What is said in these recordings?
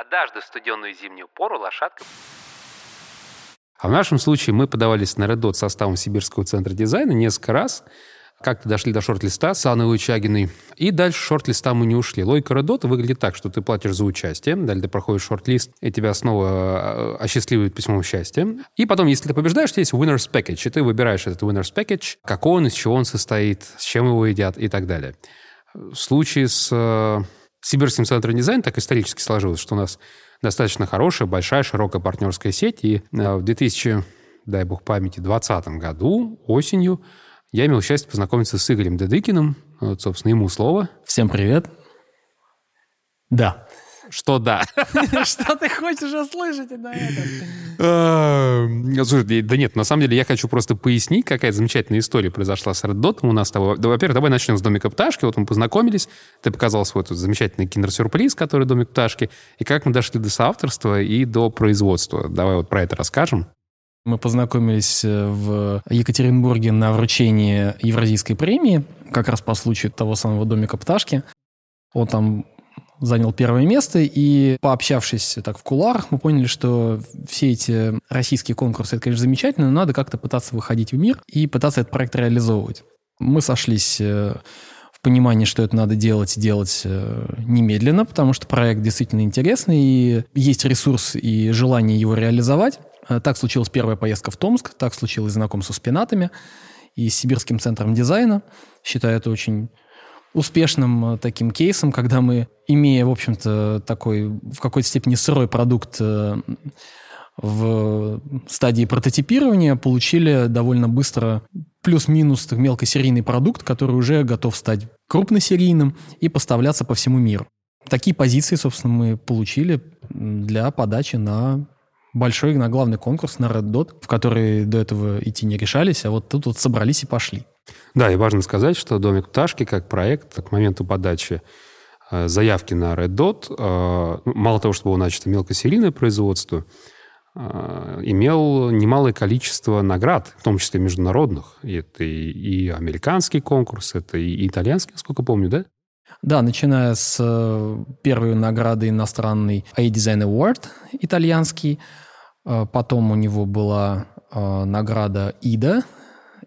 однажды в студенную зимнюю пору лошадка... А в нашем случае мы подавались на Red Dot составом Сибирского центра дизайна несколько раз – как-то дошли до шорт-листа с Анной Лучагиной. И дальше шорт-листа мы не ушли. Логика Редота выглядит так, что ты платишь за участие, далее ты проходишь шорт-лист, и тебя снова э, осчастливит письмом счастья. И потом, если ты побеждаешь, есть Winner's Package, и ты выбираешь этот Winner's Package, какой он, из чего он состоит, с чем его едят и так далее. В случае с э, Сибирским центром дизайна так исторически сложилось, что у нас достаточно хорошая, большая, широкая партнерская сеть, и э, в 2000, дай бог памяти, 2020 году осенью я имел счастье познакомиться с Игорем Дедыкиным. Вот, собственно, ему слово. Всем привет. Да. Что да? Что ты хочешь услышать на это? А, слушай, да нет, на самом деле я хочу просто пояснить, какая замечательная история произошла с Red Dot у нас. Во-первых, давай начнем с Домика Пташки. Вот мы познакомились, ты показал свой тут замечательный киндер-сюрприз, который Домик Пташки, и как мы дошли до соавторства и до производства. Давай вот про это расскажем. Мы познакомились э, в Екатеринбурге на вручении Евразийской премии, как раз по случаю того самого домика пташки. Он там занял первое место, и пообщавшись так в куларах, мы поняли, что все эти российские конкурсы, это, конечно, замечательно, но надо как-то пытаться выходить в мир и пытаться этот проект реализовывать. Мы сошлись э, в понимании, что это надо делать, делать э, немедленно, потому что проект действительно интересный, и есть ресурс и желание его реализовать. Э, так случилась первая поездка в Томск, так случилось знакомство с пенатами и с Сибирским центром дизайна. Считаю это очень успешным э, таким кейсом, когда мы, имея, в общем-то, такой в какой-то степени сырой продукт э, в стадии прототипирования, получили довольно быстро плюс-минус мелкосерийный продукт, который уже готов стать крупносерийным и поставляться по всему миру. Такие позиции, собственно, мы получили для подачи на большой на главный конкурс на Red Dot, в который до этого идти не решались, а вот тут вот собрались и пошли. Да, и важно сказать, что «Домик пташки» как проект к моменту подачи э, заявки на Red Dot, э, ну, мало того, что было начато мелкосерийное производство, э, имел немалое количество наград, в том числе международных. Это и, и американский конкурс, это и итальянский, насколько помню, да? Да, начиная с первой награды иностранный A-Design Award итальянский, потом у него была э, награда ИДА,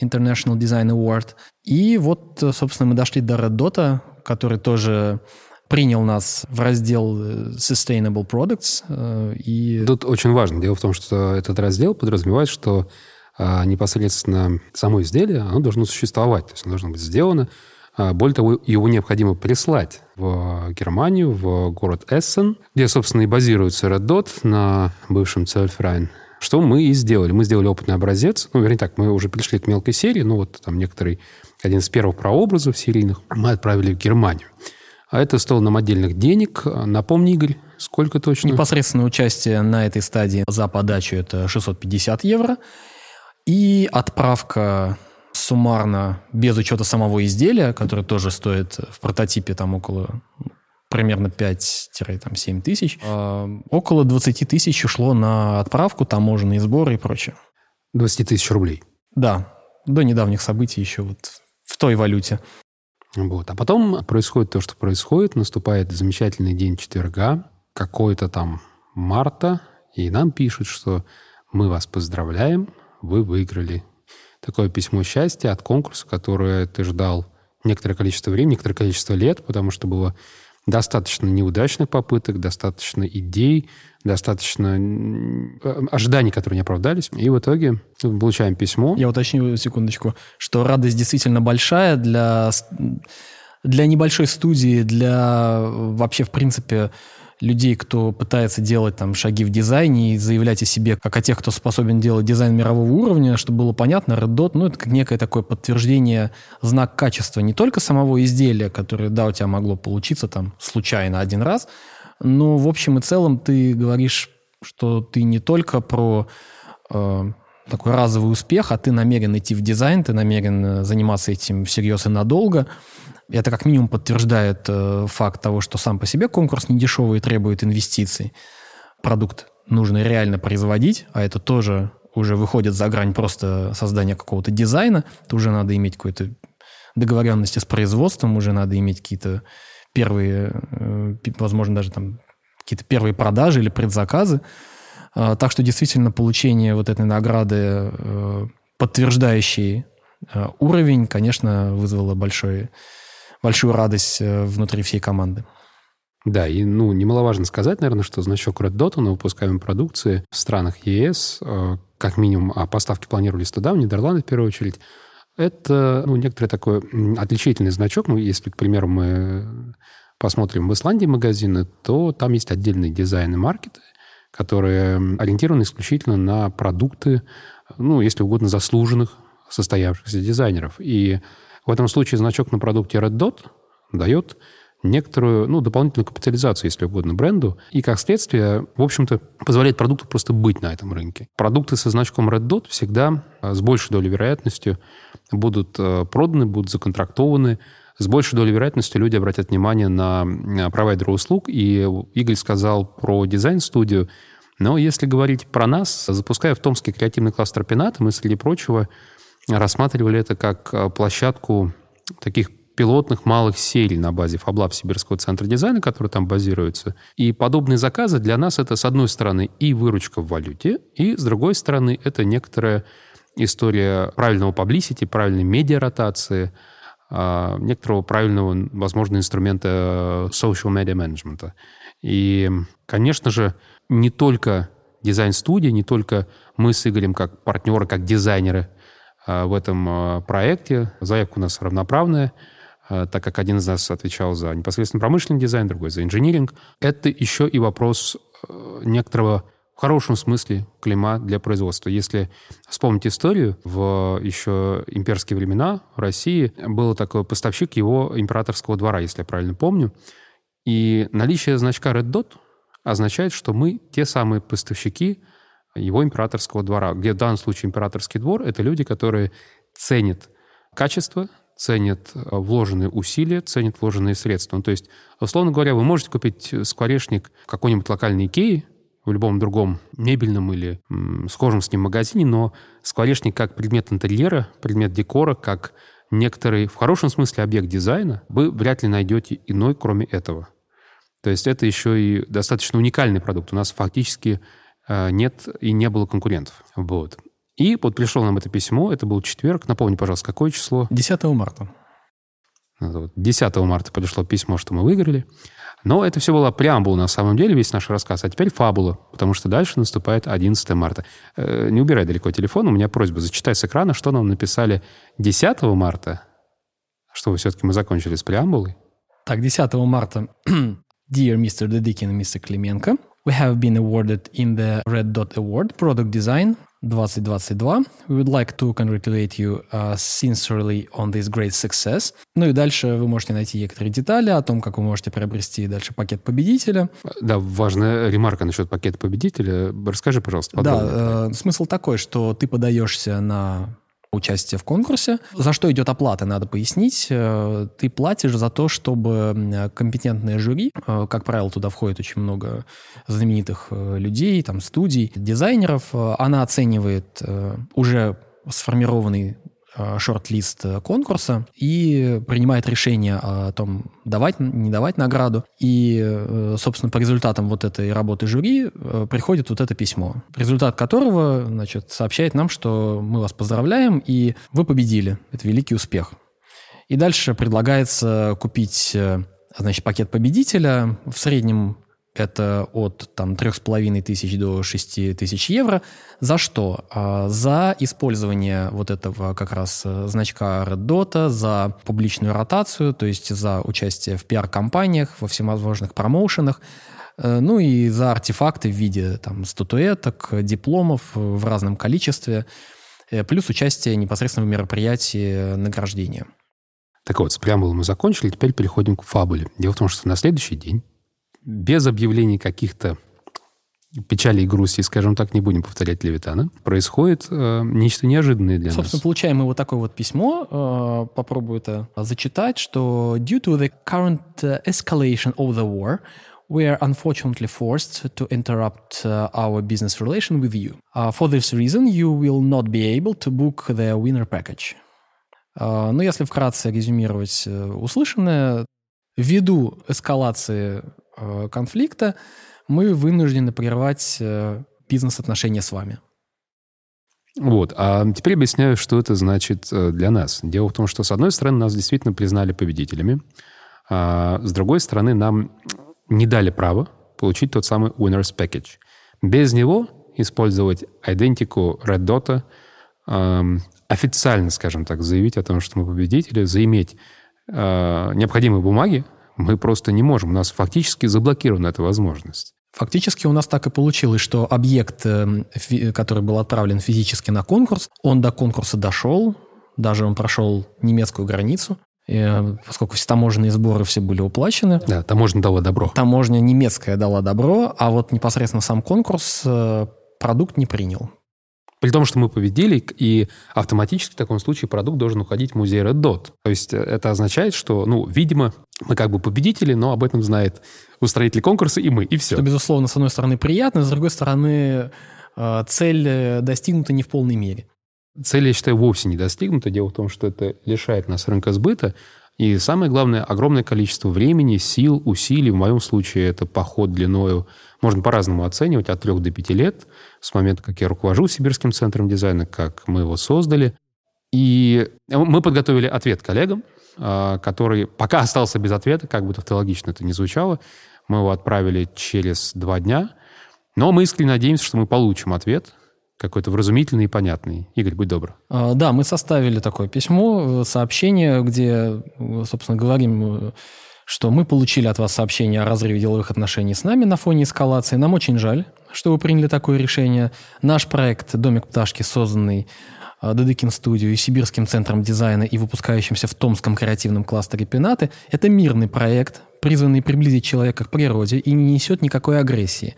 International Design Award. И вот, собственно, мы дошли до Red Dot, который тоже принял нас в раздел э, Sustainable Products. И... Тут очень важно. Дело в том, что этот раздел подразумевает, что непосредственно само изделие, оно должно существовать. То есть оно должно быть сделано более того, его необходимо прислать в Германию, в город Эссен, где, собственно, и базируется Red Dot на бывшем Цельфрайн. Что мы и сделали. Мы сделали опытный образец. Ну, вернее так, мы уже пришли к мелкой серии. Ну, вот там некоторый, один из первых прообразов серийных мы отправили в Германию. А это стоило нам отдельных денег. Напомни, Игорь, сколько точно? Непосредственное участие на этой стадии за подачу это 650 евро. И отправка суммарно, без учета самого изделия, которое тоже стоит в прототипе там около примерно 5-7 тысяч, э, около 20 тысяч ушло на отправку, таможенные сборы и прочее. 20 тысяч рублей? Да, до недавних событий еще вот в той валюте. Вот. А потом происходит то, что происходит. Наступает замечательный день четверга, какой-то там марта, и нам пишут, что мы вас поздравляем, вы выиграли такое письмо счастья от конкурса, которое ты ждал некоторое количество времени, некоторое количество лет, потому что было достаточно неудачных попыток, достаточно идей, достаточно э, ожиданий, которые не оправдались. И в итоге получаем письмо. Я уточню секундочку, что радость действительно большая для, для небольшой студии, для вообще, в принципе, людей, кто пытается делать там шаги в дизайне и заявлять о себе как о тех, кто способен делать дизайн мирового уровня, чтобы было понятно, Red Dot, ну, это как некое такое подтверждение, знак качества не только самого изделия, которое, да, у тебя могло получиться там случайно один раз, но в общем и целом ты говоришь, что ты не только про э, такой разовый успех, а ты намерен идти в дизайн, ты намерен э, заниматься этим всерьез и надолго, это как минимум подтверждает э, факт того, что сам по себе конкурс не дешевый и требует инвестиций. Продукт нужно реально производить, а это тоже уже выходит за грань просто создания какого-то дизайна. Это уже надо иметь какую-то договоренности с производством, уже надо иметь какие-то первые, э, возможно, даже там какие-то первые продажи или предзаказы. А, так что действительно получение вот этой награды, э, подтверждающей уровень, конечно, вызвало большой, большую радость э, внутри всей команды. Да, и ну, немаловажно сказать, наверное, что значок Red Dot на выпускаемой продукции в странах ЕС, как минимум, а поставки планировались туда, в Нидерланды в первую очередь, это ну, некоторый такой отличительный значок. Ну, если, к примеру, мы посмотрим в Исландии магазины, то там есть отдельные дизайны маркеты, которые ориентированы исключительно на продукты, ну, если угодно, заслуженных, состоявшихся дизайнеров. И в этом случае значок на продукте Red Dot дает некоторую, ну, дополнительную капитализацию, если угодно, бренду. И, как следствие, в общем-то, позволяет продукту просто быть на этом рынке. Продукты со значком Red Dot всегда с большей долей вероятностью будут э, проданы, будут законтрактованы, с большей долей вероятности люди обратят внимание на провайдера услуг. И Игорь сказал про дизайн-студию. Но если говорить про нас, запуская в Томске креативный кластер Пената, мы, среди прочего, рассматривали это как э, площадку таких пилотных малых серий на базе FabLab Сибирского центра дизайна, который там базируется. И подобные заказы для нас это, с одной стороны, и выручка в валюте, и, с другой стороны, это некоторая история правильного паблисити, правильной медиаротации, а, некоторого правильного, возможно, инструмента social media management. И, конечно же, не только дизайн-студия, не только мы с Игорем как партнеры, как дизайнеры в этом а, проекте. Заявка у нас равноправная, так как один из нас отвечал за непосредственно промышленный дизайн, другой за инжиниринг. Это еще и вопрос некоторого в хорошем смысле клима для производства. Если вспомнить историю, в еще имперские времена в России был такой поставщик его императорского двора, если я правильно помню. И наличие значка Red Dot означает, что мы те самые поставщики его императорского двора, где в данном случае императорский двор — это люди, которые ценят качество, ценят вложенные усилия, ценят вложенные средства. Ну, то есть, условно говоря, вы можете купить скворечник какой-нибудь локальной Икеи, в любом другом мебельном или м, схожем с ним магазине, но скворечник как предмет интерьера, предмет декора, как некоторый, в хорошем смысле, объект дизайна, вы вряд ли найдете иной, кроме этого. То есть это еще и достаточно уникальный продукт. У нас фактически э, нет и не было конкурентов. Вот. И вот пришло нам это письмо, это был четверг. Напомни, пожалуйста, какое число? 10 марта. 10 марта пришло письмо, что мы выиграли. Но это все было преамбула на самом деле, весь наш рассказ. А теперь фабула, потому что дальше наступает 11 марта. Э, не убирай далеко телефон, у меня просьба зачитай с экрана, что нам написали 10 марта, чтобы все-таки мы закончили с преамбулой. Так, 10 марта. Dear Mr. Dedikin and Mr. Клименко, we have been awarded in the Red Dot Award Product Design 2022. We would like to congratulate you uh, sincerely on this great success. Ну и дальше вы можете найти некоторые детали о том, как вы можете приобрести дальше пакет победителя. Да, важная ремарка насчет пакета победителя. Расскажи, пожалуйста, подробнее. Да, э, смысл такой, что ты подаешься на участие в конкурсе. За что идет оплата, надо пояснить. Э, ты платишь за то, чтобы компетентное жюри, э, как правило, туда входит очень много знаменитых э, людей, там, студий, дизайнеров, она оценивает уже сформированный шорт-лист э, конкурса и принимает решение о том, давать, не давать награду. И, э, собственно, по результатам вот этой работы жюри приходит вот это письмо, результат которого, значит, сообщает нам, что мы вас поздравляем, и вы победили. Это великий успех. И дальше предлагается купить, значит, пакет победителя. В среднем это от там, 3,5 тысяч до 6 тысяч евро. За что? А, за использование вот этого как раз э, значка Red Dot, за публичную ротацию, то есть за участие в пиар-компаниях, во всевозможных промоушенах, э, ну и за артефакты в виде там, статуэток, дипломов в разном количестве, э, плюс участие непосредственно в мероприятии награждения. Так вот, с преамбулой мы закончили, теперь переходим к фабуле. Дело в том, что на следующий день без объявлений каких-то печали и грусти, скажем так, не будем повторять Левитана, происходит э, нечто неожиданное для Собственно, нас. Собственно, получаем мы вот такое вот письмо, э, попробую это зачитать, что due to the current uh, escalation of the war, we are unfortunately forced to interrupt uh, our business relation with you. Uh, for this reason, you will not be able to book the winner package. Uh, ну, если вкратце резюмировать услышанное, ввиду эскалации Э, конфликта мы вынуждены прервать э, бизнес-отношения с вами. Вот. А теперь объясняю, что это значит э, для нас. Дело в том, что, с одной стороны, нас действительно признали победителями, а с другой стороны, нам не дали право получить тот самый Winners Package. Без него использовать идентику Red Dot, эм, официально, скажем так, заявить о том, что мы победители, заиметь э, необходимые бумаги, мы просто не можем. У нас фактически заблокирована эта возможность. Фактически у нас так и получилось, что объект, эм, который был отправлен физически на конкурс, он до конкурса дошел, даже он прошел немецкую границу, э, поскольку все таможенные сборы все были уплачены. Да, таможня дала добро. Таможня немецкая дала добро, а вот непосредственно сам конкурс э, продукт не принял. При том, что мы победили, и автоматически в таком случае продукт должен уходить в музей Red Dot. То есть э, это означает, что, ну, видимо, мы как бы победители, но об этом знает устроители конкурса и мы, и все. Что, безусловно, с одной стороны приятно, с другой стороны э, цель э, достигнута не в полной мере. Цель, я считаю, вовсе не достигнута. Дело в том, что это лишает нас рынка сбыта. И самое главное, огромное количество времени, сил, усилий. В моем случае это поход длиною, можно по-разному оценивать, от трех до пяти лет, с момента, как я руковожу Сибирским центром дизайна, как мы его создали. И мы подготовили ответ коллегам, а, который пока остался без ответа, как бы тавтологично это ни звучало. Мы его отправили через два дня. Но мы искренне надеемся, что мы получим ответ, какой-то вразумительный и понятный. Игорь, будь добр. А, да, мы составили такое письмо, э, сообщение, где, э, собственно, говорим, э, что мы получили от вас сообщение о разрыве деловых отношений с нами на фоне эскалации. Нам очень жаль, что вы приняли такое решение. Наш проект «Домик пташки», созданный Дедыкин студию и Сибирским центром дизайна и выпускающимся в Томском креативном кластере Пенаты, это мирный проект, призванный приблизить человека к природе и не несет никакой агрессии.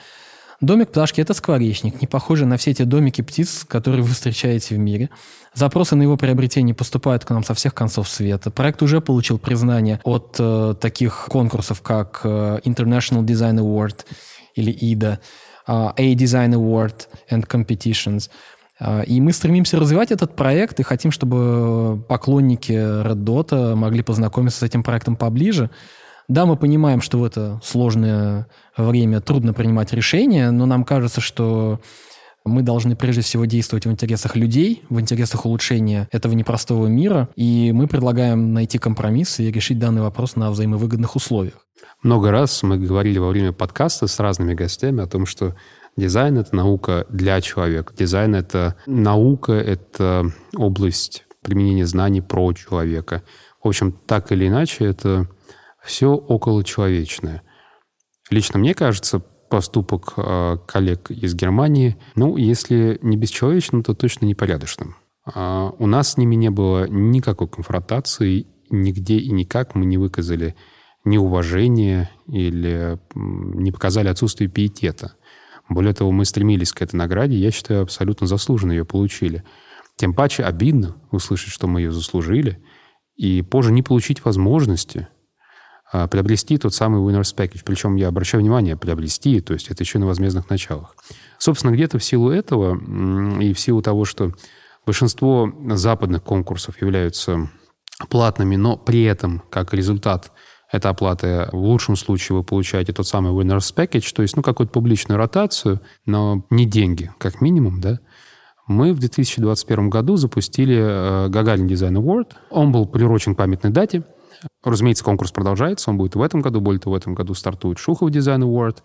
Домик пташки – это скворечник, не похожий на все эти домики птиц, которые вы встречаете в мире. Запросы на его приобретение поступают к нам со всех концов света. Проект уже получил признание от э, таких конкурсов, как э, International Design Award или IDA, э, A Design Award and Competitions – а, и мы стремимся развивать этот проект и хотим, чтобы поклонники Red Dot могли познакомиться с этим проектом поближе. Да, мы понимаем, что в это сложное время трудно принимать решения, но нам кажется, что мы должны прежде всего действовать в интересах людей, в интересах улучшения этого непростого мира, и мы предлагаем найти компромисс и решить данный вопрос на взаимовыгодных условиях. Много раз мы говорили во время подкаста с разными гостями о том, что Дизайн — это наука для человека. Дизайн — это наука, это область применения знаний про человека. В общем, так или иначе, это все околочеловечное. Лично мне кажется, поступок э, коллег из Германии, ну, если не бесчеловечным, то точно непорядочным. Э, у нас с ними не было никакой конфронтации, нигде и никак мы не выказали неуважения или не показали отсутствие пиетета. Более того, мы стремились к этой награде, я считаю, абсолютно заслуженно ее получили. Тем паче обидно услышать, что мы ее заслужили, и позже не получить возможности а, приобрести тот самый Winners Package. Причем я обращаю внимание, приобрести, то есть это еще на возмездных началах. Собственно, где-то в силу этого и в силу того, что большинство западных конкурсов являются платными, но при этом, как результат это оплата. В лучшем случае вы получаете тот самый winners package, то есть, ну, какую-то публичную ротацию, но не деньги, как минимум, да. Мы в 2021 году запустили э, Гагарин Design Award. Он был приурочен к памятной дате. Разумеется, конкурс продолжается, он будет в этом году. Более того, в этом году стартует Шухов Design Award.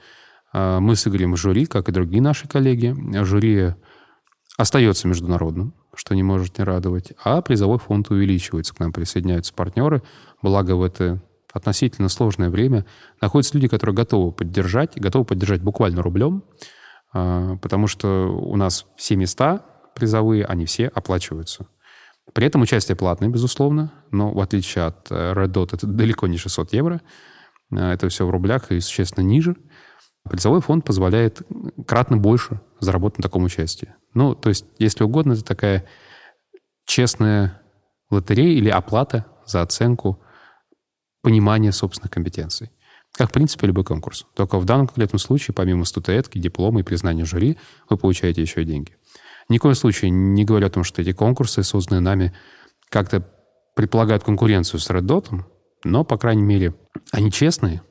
Э, мы с Игорем в жюри, как и другие наши коллеги. Жюри остается международным, что не может не радовать, а призовой фонд увеличивается. К нам присоединяются партнеры. Благо в это относительно сложное время находятся люди, которые готовы поддержать, готовы поддержать буквально рублем, а, потому что у нас все места призовые, они все оплачиваются. При этом участие платное, безусловно, но в отличие от э, Red Dot это далеко не 600 евро, а, это все в рублях и существенно ниже. Призовой фонд позволяет кратно больше заработать на таком участии. Ну, то есть, если угодно, это такая честная лотерея или оплата за оценку понимание собственных компетенций. Как, в принципе, любой конкурс. Только в данном конкретном случае, помимо статуэтки, диплома и признания жюри, вы получаете еще и деньги. Ни в коем случае не говорю о том, что эти конкурсы, созданные нами, как-то предполагают конкуренцию с Red Dot, но, по крайней мере, они честные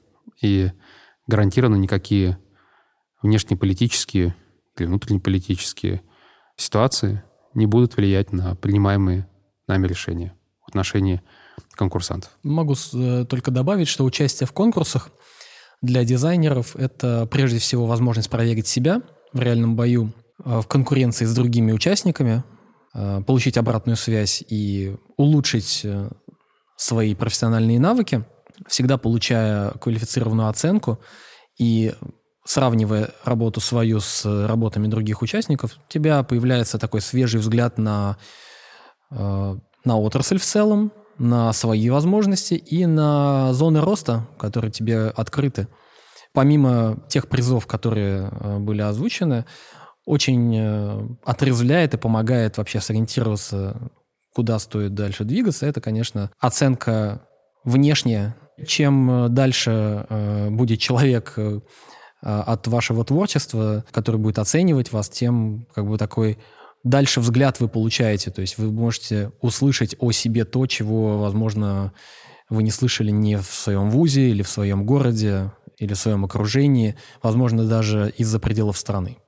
и гарантированно никакие внешнеполитические или внутреннеполитические ситуации не будут влиять на принимаемые нами решения в отношении конкурсантов. Могу э, только добавить, что участие в конкурсах для дизайнеров – это прежде всего возможность проверить себя в реальном бою, в конкуренции с другими участниками, э, получить обратную связь и улучшить свои профессиональные навыки, всегда получая квалифицированную оценку и сравнивая работу свою с работами других участников, у тебя появляется такой свежий взгляд на, э, на отрасль в целом, на свои возможности и на зоны роста, которые тебе открыты. Помимо тех призов, которые э, были озвучены, очень э, отрезвляет и помогает вообще сориентироваться, куда стоит дальше двигаться. Это, конечно, оценка внешняя. Чем дальше будет человек от вашего творчества, который будет оценивать вас, тем как бы такой дальше взгляд вы получаете. То есть вы можете услышать о себе то, чего, возможно, вы не слышали ни в своем вузе или в своем городе или в своем окружении, возможно, даже из-за пределов страны.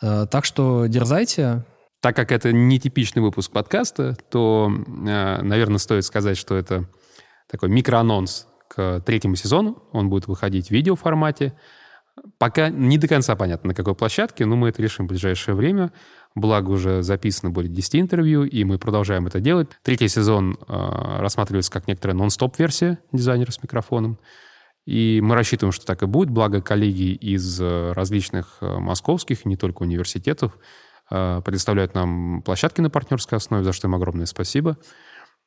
А, так что дерзайте. Так как это нетипичный выпуск подкаста, то, а, наверное, стоит сказать, что это такой микроанонс к третьему сезону. Он будет выходить в видеоформате. Пока не до конца понятно, на какой площадке, но мы это решим в ближайшее время. Благо уже записано более 10 интервью, и мы продолжаем это делать. Третий сезон э, рассматривается как некоторая нон-стоп-версия дизайнера с микрофоном. И мы рассчитываем, что так и будет. Благо коллеги из э, различных э, московских, не только университетов, э, предоставляют нам площадки на партнерской основе, за что им огромное спасибо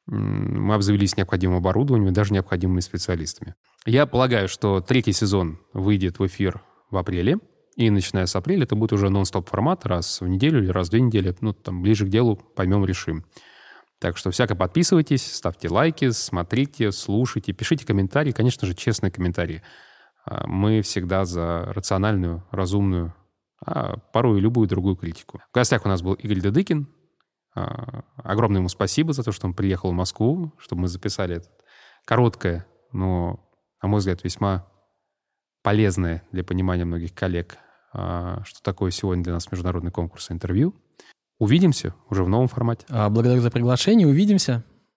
мы обзавелись необходимым оборудованием, даже необходимыми специалистами. Я полагаю, что третий сезон выйдет в эфир в апреле, и начиная с апреля это будет уже нон-стоп формат, раз в неделю или раз в две недели, ну, там, ближе к делу поймем, решим. Так что всяко подписывайтесь, ставьте лайки, смотрите, слушайте, пишите комментарии, конечно же, честные комментарии. А, мы всегда за рациональную, разумную, а порой любую другую критику. В гостях у нас был Игорь Дедыкин, а, огромное ему спасибо за то, что он приехал в Москву, чтобы мы записали это короткое, но, на мой взгляд, весьма полезное для понимания многих коллег, а, что такое сегодня для нас международный конкурс интервью. Увидимся уже в новом формате. А, благодарю за приглашение. Увидимся.